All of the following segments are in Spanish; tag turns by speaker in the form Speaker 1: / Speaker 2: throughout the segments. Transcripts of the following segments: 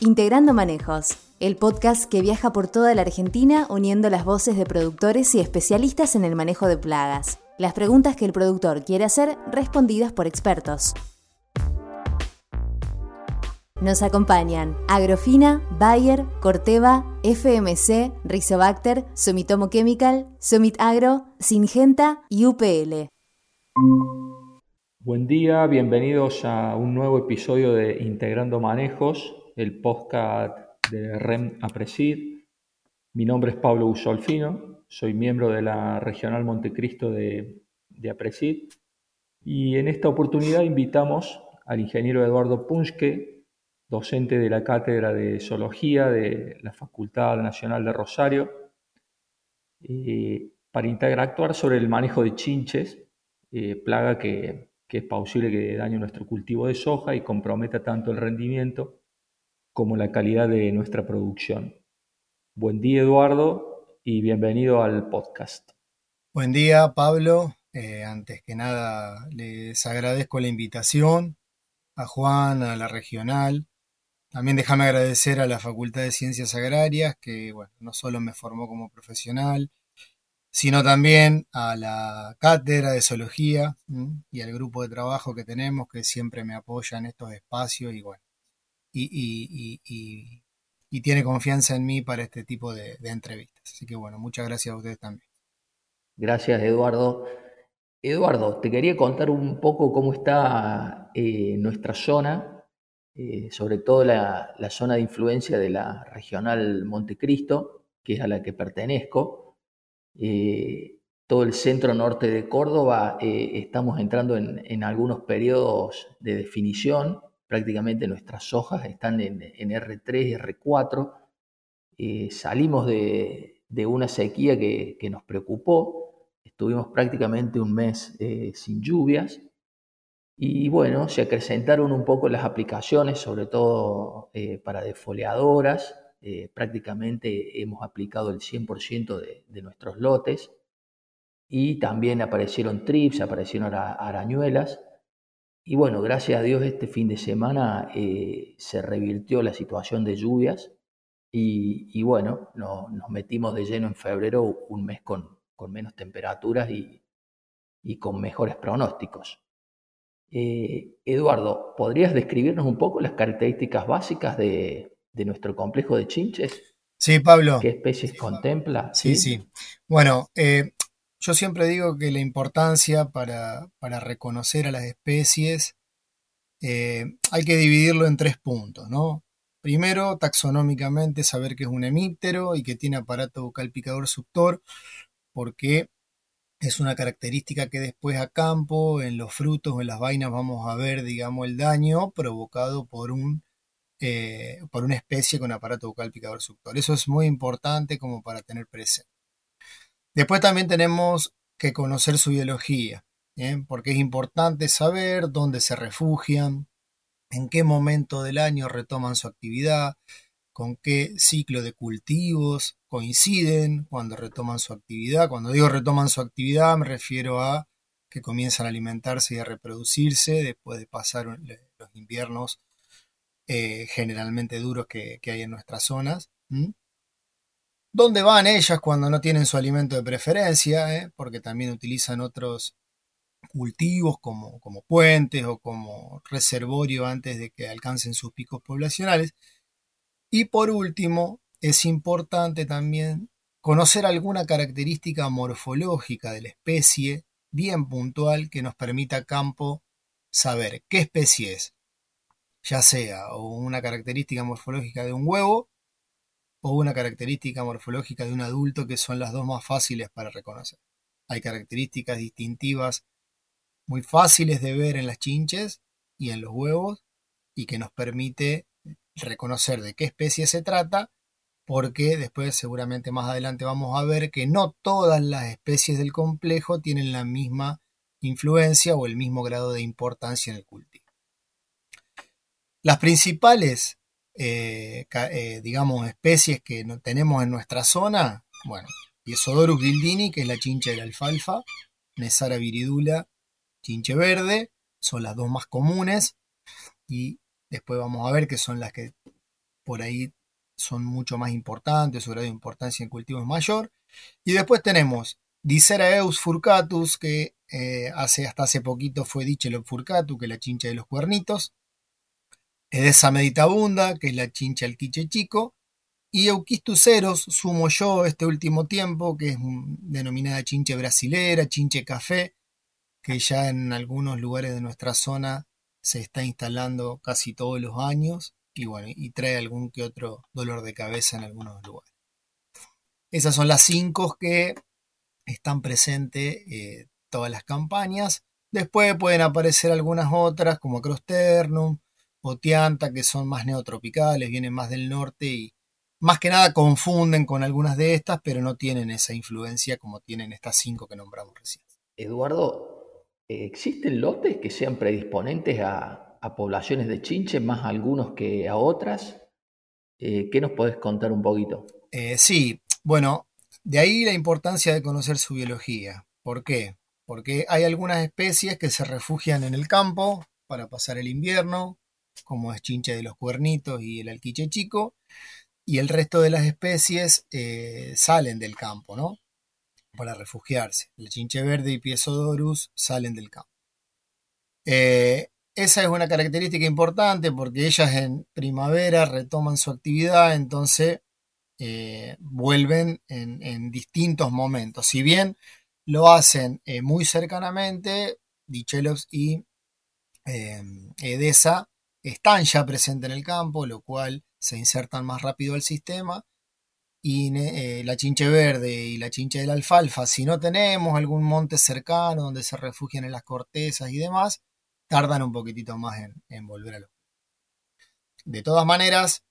Speaker 1: Integrando Manejos, el podcast que viaja por toda la Argentina uniendo las voces de productores y especialistas en el manejo de plagas. Las preguntas que el productor quiere hacer respondidas por expertos. Nos acompañan Agrofina, Bayer, Corteva, FMC, Rizobacter, Sumitomo Chemical, Summit Agro, Singenta y UPL.
Speaker 2: Buen día, bienvenidos a un nuevo episodio de Integrando Manejos, el podcast de REM Apresid. Mi nombre es Pablo Usolfino, soy miembro de la Regional Montecristo de, de Apresid y en esta oportunidad invitamos al ingeniero Eduardo Punchke, docente de la Cátedra de Zoología de la Facultad Nacional de Rosario, eh, para interactuar sobre el manejo de chinches, eh, plaga que, que es posible que dañe nuestro cultivo de soja y comprometa tanto el rendimiento como la calidad de nuestra producción. Buen día Eduardo y bienvenido al podcast.
Speaker 3: Buen día Pablo. Eh, antes que nada les agradezco la invitación a Juan, a la regional. También déjame agradecer a la Facultad de Ciencias Agrarias que bueno, no solo me formó como profesional, sino también a la cátedra de zoología y al grupo de trabajo que tenemos que siempre me apoya en estos espacios y bueno, y, tiene confianza en mí para este tipo de, entrevistas. Así que bueno, muchas gracias a ustedes también.
Speaker 2: Gracias, Eduardo. Eduardo, te quería contar un poco cómo está eh, nuestra zona, eh, sobre todo la, zona de influencia de la regional Montecristo, que es a la que pertenezco. Eh, todo el centro norte de Córdoba estamos entrando en, en algunos periodos de definición prácticamente nuestras hojas están en, R3 y R4. Eh, salimos de, una sequía que, nos preocupó, estuvimos prácticamente un mes eh, sin lluvias y bueno, se acrecentaron un poco las aplicaciones, sobre todo eh, para defoliadoras. prácticamente hemos aplicado el 100% de, de, nuestros lotes y también aparecieron trips, aparecieron arañuelas y bueno, gracias a Dios este fin de semana eh, se revirtió la situación de lluvias y, bueno, nos metimos de lleno en febrero, un mes con, menos temperaturas y, con mejores pronósticos. Eh, Eduardo, ¿podrías describirnos un poco las características básicas de, nuestro complejo de chinches?
Speaker 3: Sí, Pablo.
Speaker 2: ¿Qué especies contempla?
Speaker 3: Sí, sí. Bueno, eh, yo siempre digo que la importancia para, reconocer a las especies eh, hay que dividirlo en tres puntos, ¿no? Primero, taxonómicamente, saber que es un hemíptero y que tiene aparato bucal picador suctor, porque es una característica que después a campo, en los frutos o en las vainas, vamos a ver, digamos, el daño provocado por un eh, por una especie con aparato bucal picador suctor. Eso es muy importante como para tener presente. Después también tenemos que conocer su biología, porque es importante saber dónde se refugian, en qué momento del año retoman su actividad, con qué ciclo de cultivos coinciden cuando retoman su actividad. Cuando digo retoman su actividad me refiero a que comienzan a alimentarse y a reproducirse después de pasar los inviernos eh, generalmente duros que, hay en nuestras zonas. ¿Dónde van ellas cuando no tienen su alimento de preferencia? Eh? Porque también utilizan otros cultivos como, como puentes o como reservorio antes de que alcancen sus picos poblacionales. Y por último, es importante también conocer alguna característica morfológica de la especie bien puntual que nos permita a campo saber qué especie es, ya sea una característica morfológica de un huevo o una característica morfológica de un adulto que son las dos más fáciles para reconocer. Hay características distintivas muy fáciles de ver en las chinches y en los huevos y que nos permite reconocer de qué especie se trata porque después seguramente más adelante vamos a ver que no todas las especies del complejo tienen la misma influencia o el mismo grado de importancia en el cultivo. Las principales eh, eh, digamos, especies que no tenemos en nuestra zona, bueno, Piesodorus dildini, que es la chincha de la alfalfa, Nesara viridula, chinche verde, son las dos más comunes, y después vamos a ver que son las que por ahí son mucho más importantes, su grado de importancia en cultivo es mayor. Y después tenemos Diceraeus furcatus, que eh, hace, hasta hace poquito fue Dichelop furcatu, que es la chincha de los cuernitos. Edesa meditabunda, que es la chincha del quiche chico. Y Euquistuceros sumo yo este último tiempo, que es denominada chinche brasilera, chinche café, que ya en algunos lugares de nuestra zona se está instalando casi todos los años y bueno, y trae algún que otro dolor de cabeza en algunos lugares. Esas son las cinco que están presentes eh, todas las campañas. Después pueden aparecer algunas otras como Crosternum o Tianta que son más neotropicales, vienen más del norte y más que nada confunden con algunas de estas, pero no tienen esa influencia como tienen estas cinco que nombramos recién.
Speaker 2: Eduardo, ¿existen lotes que sean predisponentes a, poblaciones de chinche, más algunos que a otras? Eh, ¿Qué nos podés contar un poquito?
Speaker 3: Eh, sí, bueno, de ahí la importancia de conocer su biología. ¿Por qué? Porque hay algunas especies que se refugian en el campo para pasar el invierno, como es chinche de los cuernitos y el alquiche chico, y el resto de las especies eh, salen del campo, ¿no? Para refugiarse. El chinche verde y Piesodorus salen del campo. Eh, esa es una característica importante porque ellas en primavera retoman su actividad, entonces eh, vuelven en, distintos momentos. Si bien lo hacen muy cercanamente, Dichelos y Edesa están ya presentes en el campo, lo cual se insertan más rápido al sistema. Y eh, la chinche verde y la chinche de la alfalfa, si no tenemos algún monte cercano donde se refugian en las cortezas y demás, tardan un poquitito más en, volver a los. De todas maneras,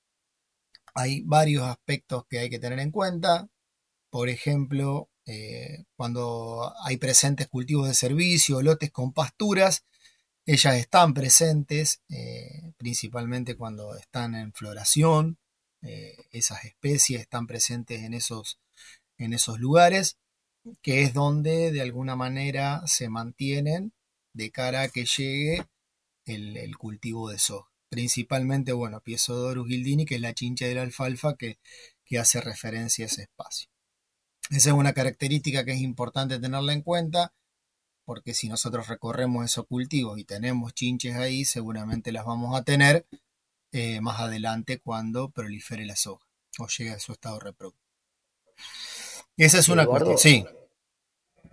Speaker 3: hay varios aspectos que hay que tener en cuenta. Por ejemplo, eh, cuando hay presentes cultivos de servicio, lotes con pasturas, ellas están presentes eh, principalmente cuando están en floración. Eh, esas especies están presentes en esos, en esos lugares, que es donde de alguna manera se mantienen de cara a que llegue el, cultivo de soja. Principalmente, bueno, Piesodorus gildini, que es la chincha de la alfalfa que, que hace referencia a ese espacio. Esa es una característica que es importante tenerla en cuenta porque si nosotros recorremos esos cultivos y tenemos chinches ahí, seguramente las vamos a tener eh, más adelante cuando prolifere la soja o llegue a su estado reproductivo. Esa es una cuestión. Sí.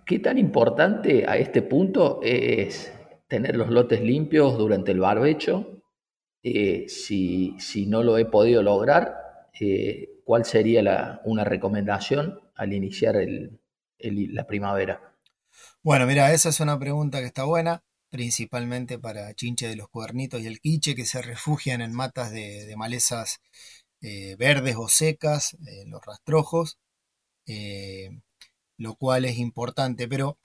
Speaker 2: ¿Qué tan importante a este punto es tener los lotes limpios durante el barbecho? Eh, si, no lo he podido lograr, eh, ¿cuál sería una recomendación al iniciar la primavera?
Speaker 3: Bueno, mira, esa es una pregunta que está buena, principalmente para chinche de los cuernitos y el quiche que se refugian en matas de, malezas eh, verdes o secas, los rastrojos, eh, lo cual es importante, pero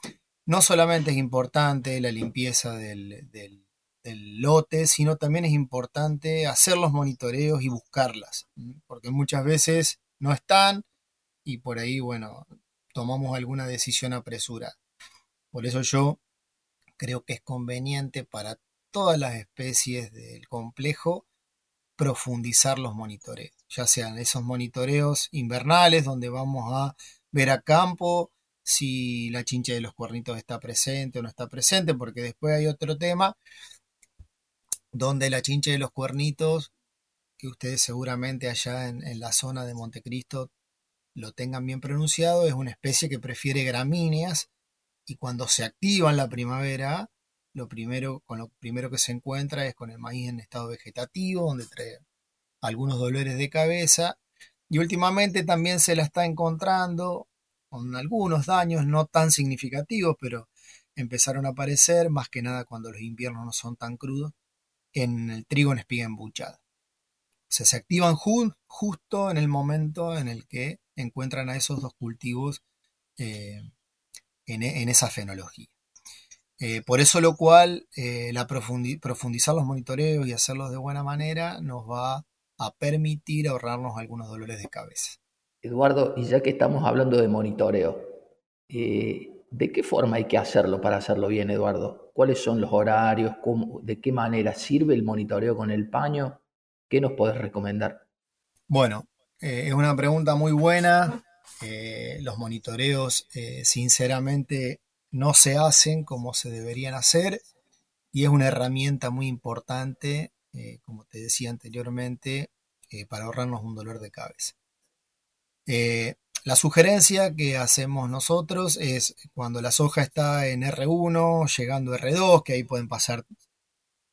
Speaker 3: no solamente es importante la limpieza del, del lote, sino también es importante hacer los monitoreos y buscarlas, porque muchas veces no están y por ahí, bueno, tomamos alguna decisión apresurada. Por eso yo creo que es conveniente para todas las especies del complejo profundizar los monitoreos, ya sean esos monitoreos invernales donde vamos a ver a campo si la chincha de los cuernitos está presente o no está presente, porque después hay otro tema donde la chincha de los cuernitos, que ustedes seguramente allá en, en la zona de Montecristo lo tengan bien pronunciado, es una especie que prefiere gramíneas y cuando se activa en la primavera, lo primero, con lo primero que se encuentra es con el maíz en estado vegetativo, donde trae algunos dolores de cabeza. Y últimamente también se la está encontrando con algunos daños no tan significativos, pero empezaron a aparecer, más que nada cuando los inviernos no son tan crudos, en el trigo en espiga embuchada. O sea, se activan justo en el momento en el que encuentran a esos dos cultivos eh, en, esa fenología. Eh, por eso lo cual, eh, la profundizar los monitoreos y hacerlos de buena manera nos va a permitir ahorrarnos algunos dolores de cabeza.
Speaker 2: Eduardo, y ya que estamos hablando de monitoreo, eh, ¿de qué forma hay que hacerlo para hacerlo bien, Eduardo? ¿Cuáles son los horarios? ¿De qué manera sirve el monitoreo con el paño? ¿Qué nos podés recomendar?
Speaker 3: Bueno, es una pregunta muy buena. Eh, los monitoreos, eh, sinceramente, no se hacen como se deberían hacer y es una herramienta muy importante, como te decía anteriormente, para ahorrarnos un dolor de cabeza. la sugerencia que hacemos nosotros es cuando la soja está en R1, llegando a R2, que ahí pueden pasar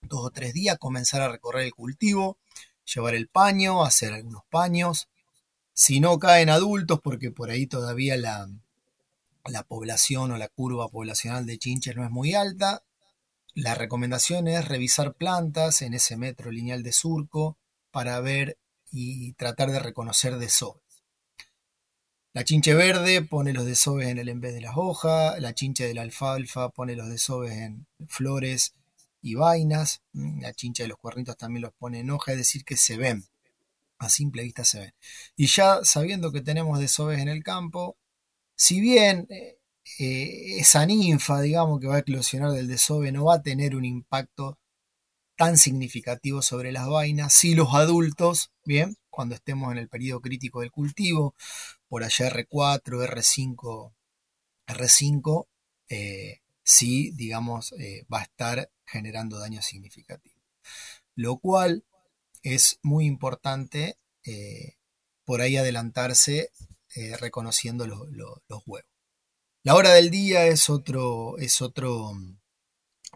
Speaker 3: dos o tres días, comenzar a recorrer el cultivo, llevar el paño, hacer algunos paños. Si no caen adultos, porque por ahí todavía la, la población o la curva poblacional de chinches no es muy alta, la recomendación es revisar plantas en ese metro lineal de surco para ver y tratar de reconocer desoves. La chinche verde pone los desoves en el en vez de las hojas, la chinche de la alfalfa pone los desoves en flores y vainas. La chincha de los cuernitos también los pone en hoja, es decir, que se ven. A simple vista se ven. Y ya sabiendo que tenemos desoves en el campo, si bien eh, eh, esa ninfa, digamos, que va a eclosionar del desove no va a tener un impacto tan significativo sobre las vainas, si los adultos, bien, cuando estemos en el periodo crítico del cultivo, por allá R4, R5, R5, sí, digamos, eh, va a estar generando daño significativo. Lo cual es muy importante eh, por ahí adelantarse eh, reconociendo los huevos. La hora del día es otro, es otro mm,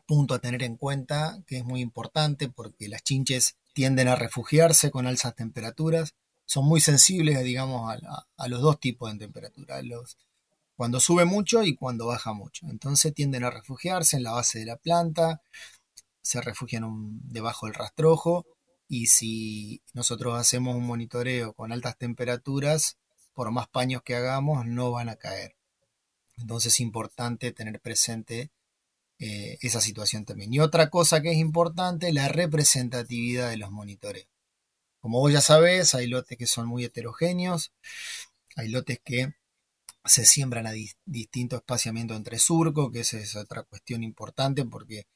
Speaker 3: punto a tener en cuenta que es muy importante porque las chinches tienden a refugiarse con altas temperaturas, son muy sensibles, digamos, a, los dos tipos de temperatura, los, cuando sube mucho y cuando baja mucho. Entonces tienden a refugiarse en la base de la planta, se refugian debajo del rastrojo y si nosotros hacemos un monitoreo con altas temperaturas, por más paños que hagamos, no van a caer. Entonces es importante tener presente eh, esa situación también. Y otra cosa que es importante, la representatividad de los monitoreos. Como vos ya sabés, hay lotes que son muy heterogéneos, hay lotes que se siembran a distinto espaciamiento entre surco, que esa es otra cuestión importante porque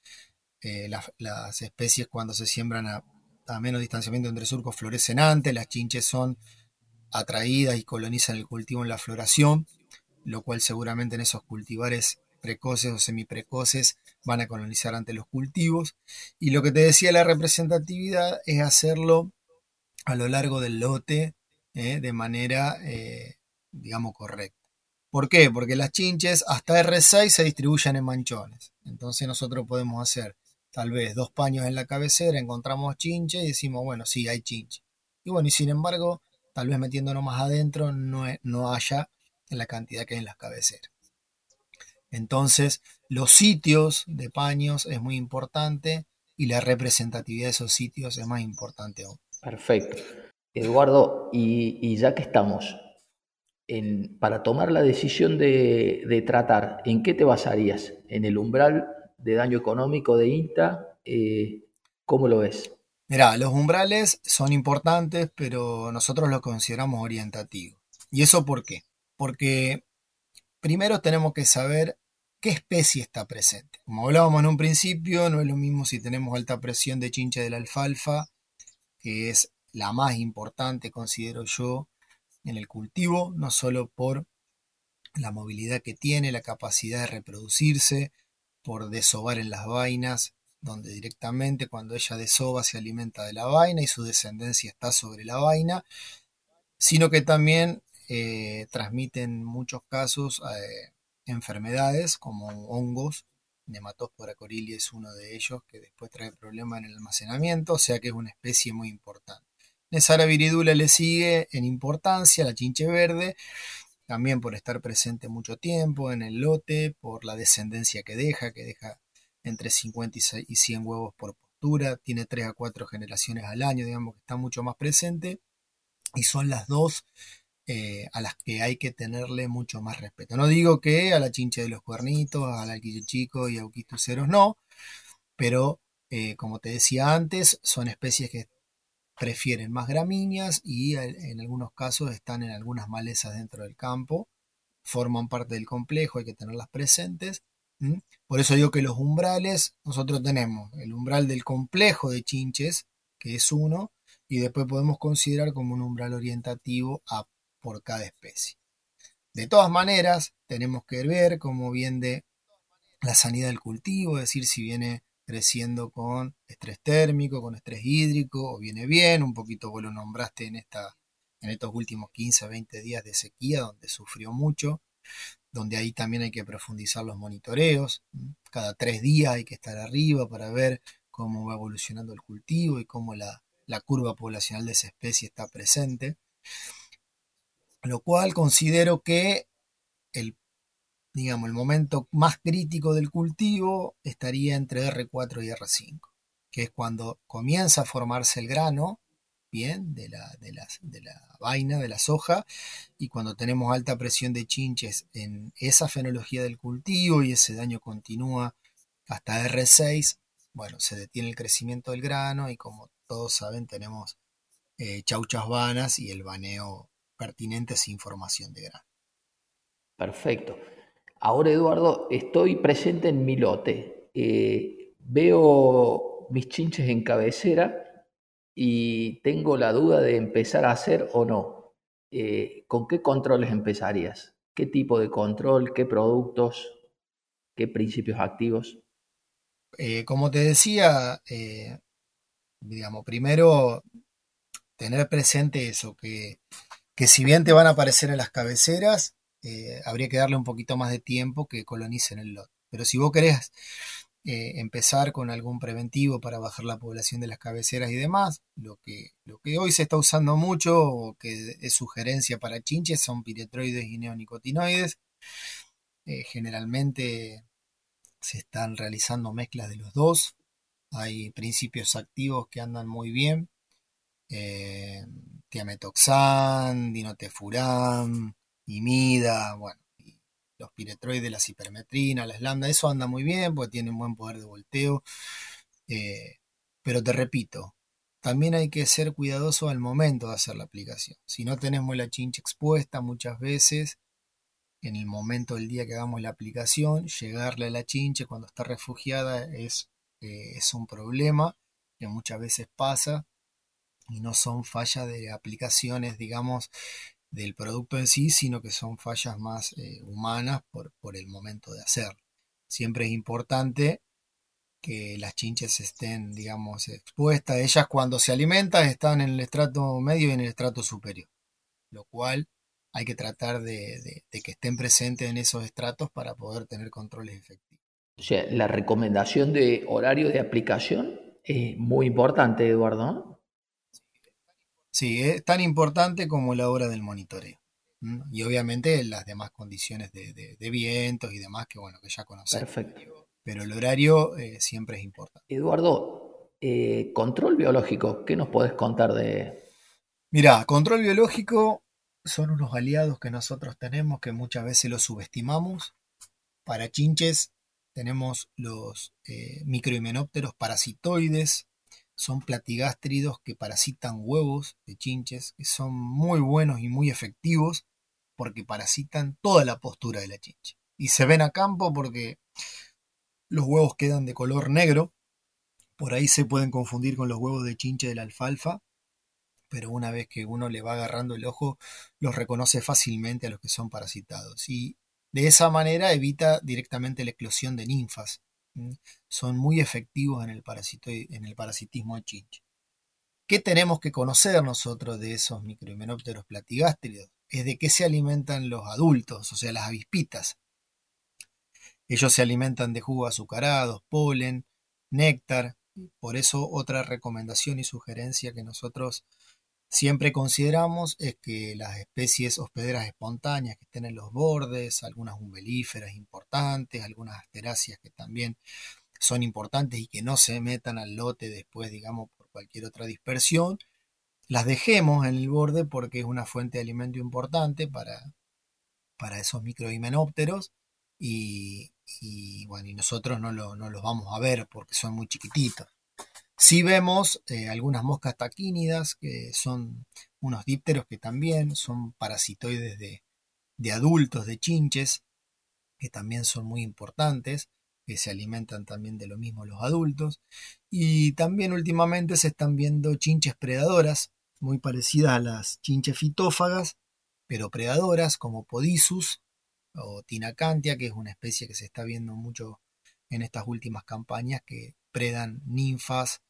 Speaker 3: eh, las especies cuando se siembran a, menos distanciamiento entre surcos florecen antes, las chinches son atraídas y colonizan el cultivo en la floración, lo cual seguramente en esos cultivares precoces o semiprecoces van a colonizar ante los cultivos. Y lo que te decía la representatividad es hacerlo a lo largo del lote eh, de manera, eh, digamos, correcta. ¿Por qué? Porque las chinches hasta R6 se distribuyen en manchones. Entonces nosotros podemos hacer tal vez dos paños en la cabecera, encontramos chinche y decimos, bueno, sí, hay chinche. Y bueno, y sin embargo, tal vez metiéndonos más adentro no, no haya en la cantidad que hay en las cabeceras. Entonces, los sitios de paños es muy importante y la representatividad de esos sitios es más importante aún.
Speaker 2: Perfecto. Eduardo, y ya que estamos, para tomar la decisión de, tratar, ¿en qué te basarías? ¿En el umbral de daño económico de INTA? Eh, ¿Cómo lo ves?
Speaker 3: Mirá, los umbrales son importantes, pero nosotros los consideramos orientativos. ¿Y eso por qué? Porque primero tenemos que saber qué especie está presente. Como hablábamos en un principio, no es lo mismo si tenemos alta presión de chincha de la alfalfa, que es la más importante, considero yo, en el cultivo, no solo por la movilidad que tiene, la capacidad de reproducirse, por desovar en las vainas, donde directamente cuando ella desova se alimenta de la vaina y su descendencia está sobre la vaina, sino que también eh, transmiten en muchos casos eh, enfermedades como hongos, Nematospora corilia es uno de ellos que después trae problemas en el almacenamiento, o sea que es una especie muy importante. Nesara viridula le sigue en importancia, la chinche verde, también por estar presente mucho tiempo en el lote, por la descendencia que deja, que deja entre 50 y 100 huevos por postura, tiene 3 a 4 generaciones al año, digamos que está mucho más presente, y son las dos eh, a las que hay que tenerle mucho más respeto. No digo que a la chinche de los cuernitos, a la chico y a uquistuceros no, pero eh, como te decía antes, son especies que prefieren más gramíneas y en algunos casos están en algunas malezas dentro del campo, forman parte del complejo, hay que tenerlas presentes. Por eso digo que los umbrales, nosotros tenemos el umbral del complejo de chinches, que es uno, y después podemos considerar como un umbral orientativo a por cada especie. De todas maneras, tenemos que ver cómo viene la sanidad del cultivo, es decir, si viene creciendo con estrés térmico, con estrés hídrico, o viene bien, un poquito vos lo nombraste en, esta, en estos últimos 15 20 días de sequía, donde sufrió mucho, donde ahí también hay que profundizar los monitoreos, cada tres días hay que estar arriba para ver cómo va evolucionando el cultivo y cómo la, la curva poblacional de esa especie está presente, lo cual considero que el digamos, el momento más crítico del cultivo estaría entre R4 y R5, que es cuando comienza a formarse el grano, bien, de la, de la, de la vaina, de la soja, y cuando tenemos alta presión de chinches en esa fenología del cultivo y ese daño continúa hasta R6, bueno, se detiene el crecimiento del grano y como todos saben tenemos eh, chauchas vanas y el baneo pertinente sin formación de grano.
Speaker 2: Perfecto. Ahora, Eduardo, estoy presente en mi lote. Eh, veo mis chinches en cabecera y tengo la duda de empezar a hacer o no. Eh, ¿Con qué controles empezarías? ¿Qué tipo de control? ¿Qué productos? ¿Qué principios activos?
Speaker 3: Eh, como te decía, digamos, primero tener presente eso, que, que si bien te van a aparecer en las cabeceras, eh, habría que darle un poquito más de tiempo que colonicen el lote. Pero si vos querés eh, empezar con algún preventivo para bajar la población de las cabeceras y demás, lo que, lo que hoy se está usando mucho o que es sugerencia para chinches son piretroides y neonicotinoides. Eh, generalmente se están realizando mezclas de los dos. Hay principios activos que andan muy bien. tiametoxan, dinotefuran, y mida, bueno, los piretroides, la hipermetrina, la lambda, eso anda muy bien porque tiene un buen poder de volteo. Eh, pero te repito, también hay que ser cuidadoso al momento de hacer la aplicación. Si no tenemos la chincha expuesta muchas veces, en el momento del día que hagamos la aplicación, llegarle a la chinche cuando está refugiada es, eh, es un problema que muchas veces pasa y no son fallas de aplicaciones, digamos, del producto en sí, sino que son fallas más eh, humanas por, por, el momento de hacerlo. Siempre es importante que las chinches estén, digamos, expuestas. Ellas cuando se alimentan están en el estrato medio y en el estrato superior, lo cual hay que tratar de, que estén presentes en esos estratos para poder tener controles efectivos.
Speaker 2: O sea, la recomendación de horario de aplicación es muy importante, Eduardo.
Speaker 3: Sí, es tan importante como la hora del monitoreo. Y obviamente las demás condiciones de, vientos y demás que bueno, que ya conocemos. Perfecto. Pero el horario eh, siempre es importante.
Speaker 2: Eduardo, eh, control biológico, ¿qué nos podés contar de...?
Speaker 3: Mira, control biológico son unos aliados que nosotros tenemos que muchas veces los subestimamos. Para chinches tenemos los eh, microhimenópteros parasitoides, son platigástridos que parasitan huevos de chinches, que son muy buenos y muy efectivos porque parasitan toda la postura de la chinche. Y se ven a campo porque los huevos quedan de color negro. Por ahí se pueden confundir con los huevos de chinche de la alfalfa, pero una vez que uno le va agarrando el ojo, los reconoce fácilmente a los que son parasitados. Y de esa manera evita directamente la eclosión de ninfas son muy efectivos en el, en el parasitismo de chinche. ¿Qué tenemos que conocer nosotros de esos microhimenópteros platigástridos? Es de qué se alimentan los adultos, o sea, las avispitas. Ellos se alimentan de jugos azucarados, polen, néctar. Por eso otra recomendación y sugerencia que nosotros Siempre consideramos es que las especies hospederas espontáneas que estén en los bordes, algunas umbelíferas importantes, algunas asteráceas que también son importantes y que no se metan al lote después, digamos, por cualquier otra dispersión, las dejemos en el borde porque es una fuente de alimento importante para, para esos microhimenópteros y, y, bueno, y nosotros no, no los vamos a ver porque son muy chiquititos. Si vemos eh, algunas moscas taquínidas, que son unos dípteros que también son parasitoides de, adultos, de chinches, que también son muy importantes. que se alimentan también de lo mismo los adultos. Y también últimamente se están viendo chinches predadoras, muy parecidas a las chinches fitófagas, pero predadoras como Podisus o Tinacantia, que es una especie que se está viendo mucho en estas últimas campañas, que predan ninfas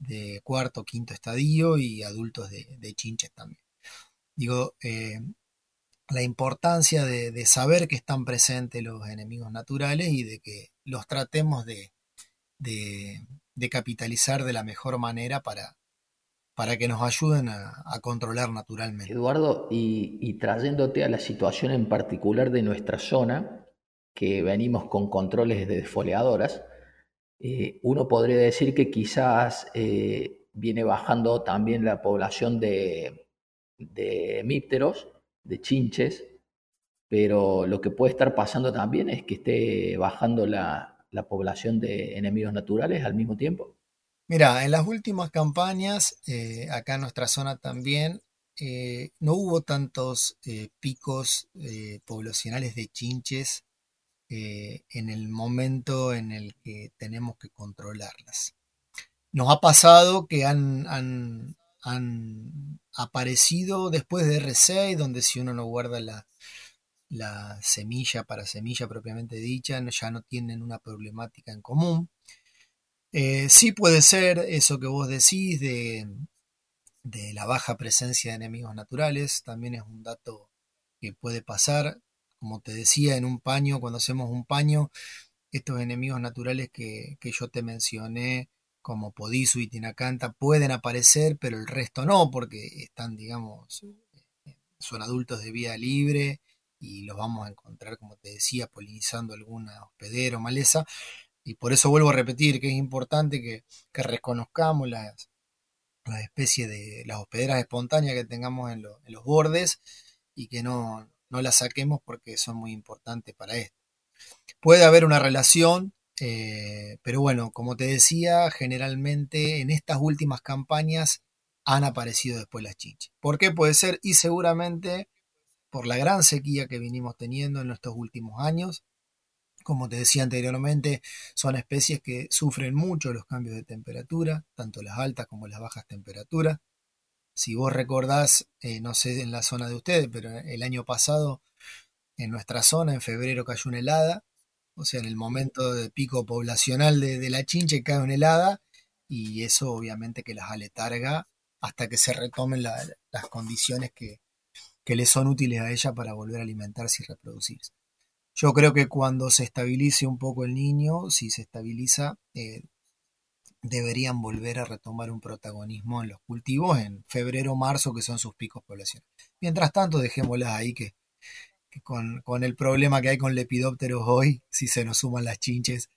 Speaker 3: de cuarto quinto estadio y adultos de, chinches también. Digo, eh, la importancia de, saber que están presentes los enemigos naturales y de que los tratemos de, capitalizar de la mejor manera para, para que nos ayuden a, controlar naturalmente.
Speaker 2: Eduardo, y, trayéndote a la situación en particular de nuestra zona, que venimos con controles de desfoliadoras, eh, uno podría decir que quizás eh, viene bajando también la población de, hemípteros de chinches, pero lo que puede estar pasando también es que esté bajando la, población de enemigos naturales al mismo tiempo.
Speaker 3: Mira, en las últimas campañas, eh, acá en nuestra zona también, no hubo tantos picos poblacionales de chinches en el momento en el que tenemos que controlarlas. Nos ha pasado que han, aparecido después de R6, donde si uno no guarda la, semilla para semilla propiamente dicha, ya no tienen una problemática en común. Eh, sí puede ser eso que vos decís de, de la baja presencia de enemigos naturales, también es un dato que puede pasar. Como te decía, en un paño, cuando hacemos un paño, estos enemigos naturales que, que yo te mencioné, como Podisu y Tinacanta pueden aparecer, pero el resto no, porque están, digamos, son adultos de vida libre y los vamos a encontrar, como te decía, polinizando alguna hospedera o maleza. Y por eso vuelvo a repetir que es importante que, reconozcamos las, las especies de las hospederas espontáneas que tengamos en, en los bordes y que no, no las saquemos porque son muy importantes para esto. Puede haber una relación eh, pero bueno, como te decía, generalmente en estas últimas campañas han aparecido después las chinches. ¿Por qué puede ser? Y seguramente por la gran sequía que vinimos teniendo en estos últimos años. Como te decía anteriormente, son especies que sufren mucho los cambios de temperatura, tanto las altas como las bajas temperaturas. Si vos recordás, eh, no sé en la zona de ustedes, pero el año pasado en nuestra zona, en febrero cayó una helada o sea, en el momento de pico poblacional de, la chinche cae una helada y eso obviamente que las aletarga hasta que se retomen las condiciones que, que le son útiles a ella para volver a alimentarse y reproducirse. Yo creo que cuando se estabilice un poco el niño, si se estabiliza, eh, deberían volver a retomar un protagonismo en los cultivos en febrero marzo, que son sus picos poblacionales. Mientras tanto, dejémoslas ahí que, con, el problema que hay con lepidópteros hoy, si se nos suman las chinches,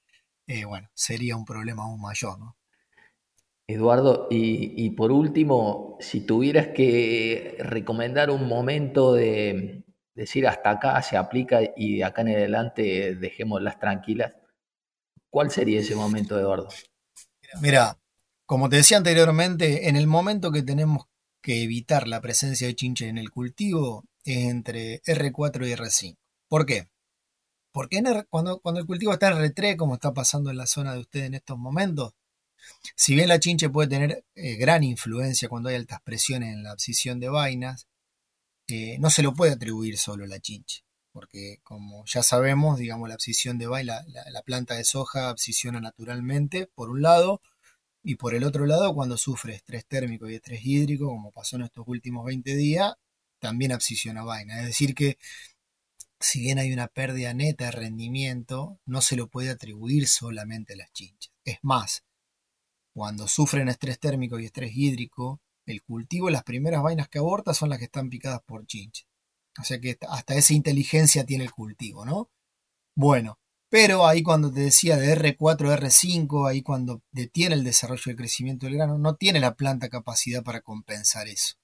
Speaker 3: eh, bueno, sería un problema aún mayor, ¿no?
Speaker 2: Eduardo, y, por último, si tuvieras que recomendar un momento de decir hasta acá se aplica y de acá en adelante dejémoslas tranquilas, ¿cuál sería ese momento, Eduardo?
Speaker 3: Mira, como te decía anteriormente, en el momento que tenemos que evitar la presencia de chinches en el cultivo, entre R4 y R5. ¿Por qué? Porque cuando, cuando el cultivo está en R3, como está pasando en la zona de ustedes en estos momentos, si bien la chinche puede tener eh, gran influencia cuando hay altas presiones en la abscisión de vainas, eh, no se lo puede atribuir solo a la chinche, porque como ya sabemos, digamos, la abscisión de vaina, la, planta de soja abscisiona naturalmente, por un lado, y por el otro lado, cuando sufre estrés térmico y estrés hídrico, como pasó en estos últimos 20 días, también abscisiona vaina. Es decir, que si bien hay una pérdida neta de rendimiento, no se lo puede atribuir solamente a las chinchas. Es más, cuando sufren estrés térmico y estrés hídrico, el cultivo, las primeras vainas que aborta son las que están picadas por chinches. O sea que hasta esa inteligencia tiene el cultivo, ¿no? Bueno, pero ahí cuando te decía de R4 a R5, ahí cuando detiene el desarrollo y crecimiento del grano, no tiene la planta capacidad para compensar eso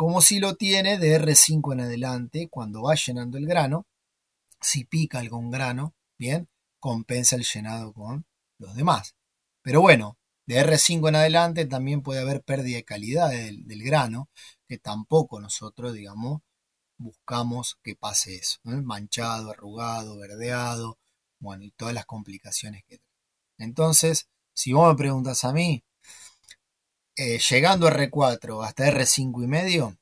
Speaker 3: como si lo tiene de R5 en adelante, cuando va llenando el grano, si pica algún grano, bien, compensa el llenado con los demás. Pero bueno, de R5 en adelante también puede haber pérdida de calidad del, grano, que tampoco nosotros, digamos, buscamos que pase eso. Manchado, arrugado, verdeado, bueno, y todas las complicaciones que trae. Entonces, si vos me preguntas a mí, eh, llegando a R4 hasta R5 y medio,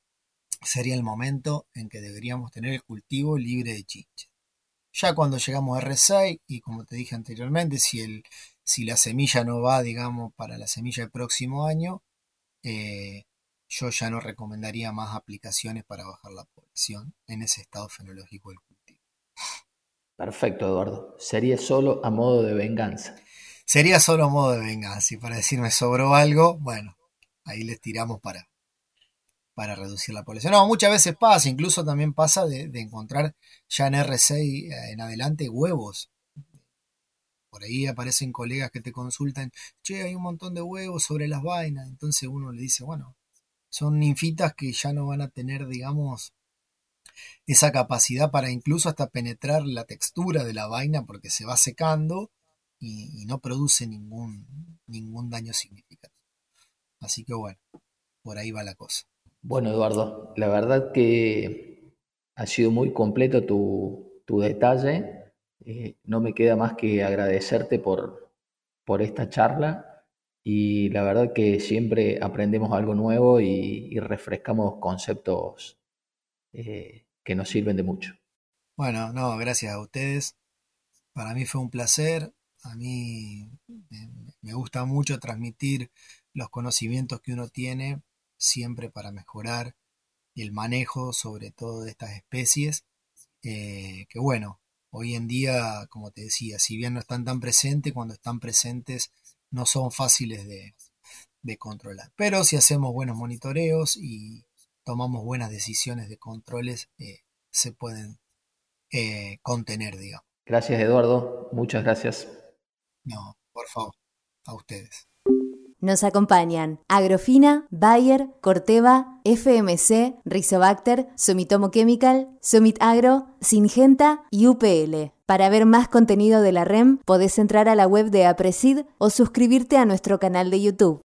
Speaker 3: sería el momento en que deberíamos tener el cultivo libre de chinches. Ya cuando llegamos a R6, y como te dije anteriormente, si, el, si la semilla no va, digamos, para la semilla del próximo año, eh, yo ya no recomendaría más aplicaciones para bajar la población en ese estado fenológico del cultivo.
Speaker 2: Perfecto, Eduardo. Sería solo a modo de venganza.
Speaker 3: Sería solo a modo de venganza. Y para decirme sobró algo, bueno, ahí les tiramos para, para reducir la población. No, muchas veces pasa, incluso también pasa de, encontrar ya en R6 eh, en adelante huevos. Por ahí aparecen colegas que te consultan, che, hay un montón de huevos sobre las vainas. Entonces uno le dice, bueno, son ninfitas que ya no van a tener, digamos, esa capacidad para incluso hasta penetrar la textura de la vaina porque se va secando y, no produce ningún, ningún daño significativo. Así que bueno, por ahí va la cosa.
Speaker 2: Bueno, Eduardo, la verdad que ha sido muy completo tu, tu detalle. Eh, no me queda más que agradecerte por, por esta charla y la verdad que siempre aprendemos algo nuevo y, refrescamos conceptos eh, que nos sirven de mucho.
Speaker 3: Bueno, no, gracias a ustedes. Para mí fue un placer. A mí me gusta mucho transmitir los conocimientos que uno tiene siempre para mejorar el manejo sobre todo de estas especies. Eh, que bueno, hoy en día, como te decía, si bien no están tan presentes, cuando están presentes no son fáciles de, controlar. Pero si hacemos buenos monitoreos y tomamos buenas decisiones de controles, eh, se pueden eh, contener, digamos.
Speaker 2: Gracias, Eduardo. Muchas gracias.
Speaker 3: No, por favor, a ustedes.
Speaker 1: Nos acompañan Agrofina, Bayer, Corteva, FMC, Rizobacter, Sumitomo Chemical, Sumit Agro, Singenta y UPL. Para ver más contenido de la REM, podés entrar a la web de Apresid o suscribirte a nuestro canal de YouTube.